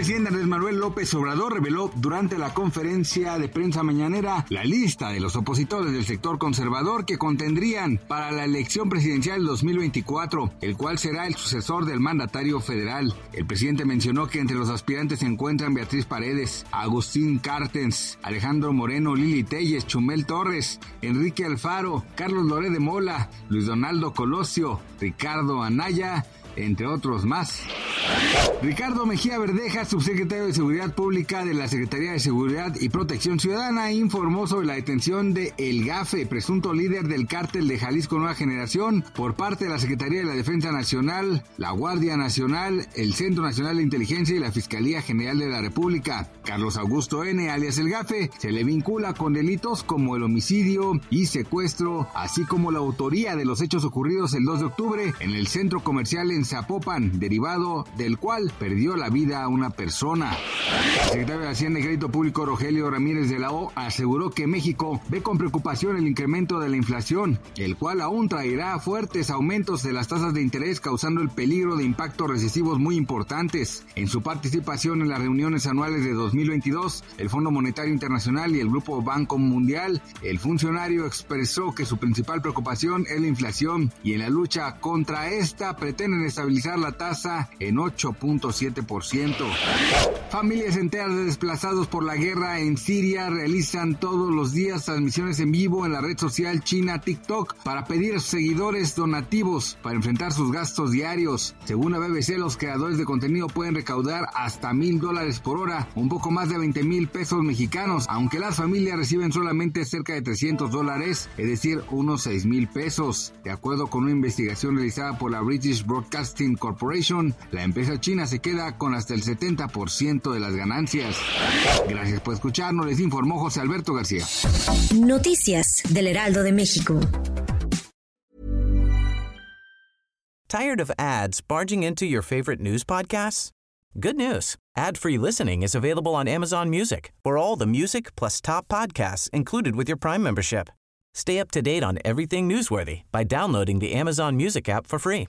El presidente Andrés Manuel López Obrador reveló durante la conferencia de prensa mañanera la lista de los opositores del sector conservador que contendrían para la elección presidencial 2024, el cual será el sucesor del mandatario federal. El presidente mencionó que entre los aspirantes se encuentran Beatriz Paredes, Agustín Cartens, Alejandro Moreno, Lili Telles, Chumel Torres, Enrique Alfaro, Carlos Loré de Mola, Luis Donaldo Colosio, Ricardo Anaya, entre otros más. Ricardo Mejía Verdeja, subsecretario de Seguridad Pública de la Secretaría de Seguridad y Protección Ciudadana, informó sobre la detención de El Gafe, presunto líder del cártel de Jalisco Nueva Generación, por parte de la Secretaría de la Defensa Nacional, la Guardia Nacional, el Centro Nacional de Inteligencia y la Fiscalía General de la República. Carlos Augusto N., alias El Gafe, se le vincula con delitos como el homicidio y secuestro, así como la autoría de los hechos ocurridos el 2 de octubre en el centro comercial en Zapopan, derivado del cual perdió la vida una persona. El secretario de Hacienda y Crédito Público Rogelio Ramírez de la O aseguró que México ve con preocupación el incremento de la inflación, el cual aún traerá fuertes aumentos de las tasas de interés causando el peligro de impactos recesivos muy importantes. En su participación en las reuniones anuales de 2022, el Fondo Monetario Internacional y el Grupo Banco Mundial, el funcionario expresó que su principal preocupación es la inflación y en la lucha contra esta pretenden estabilizar la tasa en 8.7%. Familias enteras de desplazados por la guerra en Siria realizan todos los días transmisiones en vivo en la red social china TikTok para pedir a sus seguidores donativos para enfrentar sus gastos diarios. Según la BBC, los creadores de contenido pueden recaudar hasta mil dólares por hora, un poco más de 20 mil pesos mexicanos, aunque las familias reciben solamente cerca de 300 dólares, es decir, unos 6 mil pesos. De acuerdo con una investigación realizada por la British Broadcasting Corporation, la empresa china se queda con hasta el 70% de las ganancias. Gracias por escucharnos, les informó José Alberto García. Noticias del Heraldo de México. Tired of ads barging into your favorite news podcasts? Good news. Ad-free listening is available on Amazon Music for all the music plus top podcasts included with your Prime membership. Stay up to date on everything newsworthy by downloading the Amazon Music app for free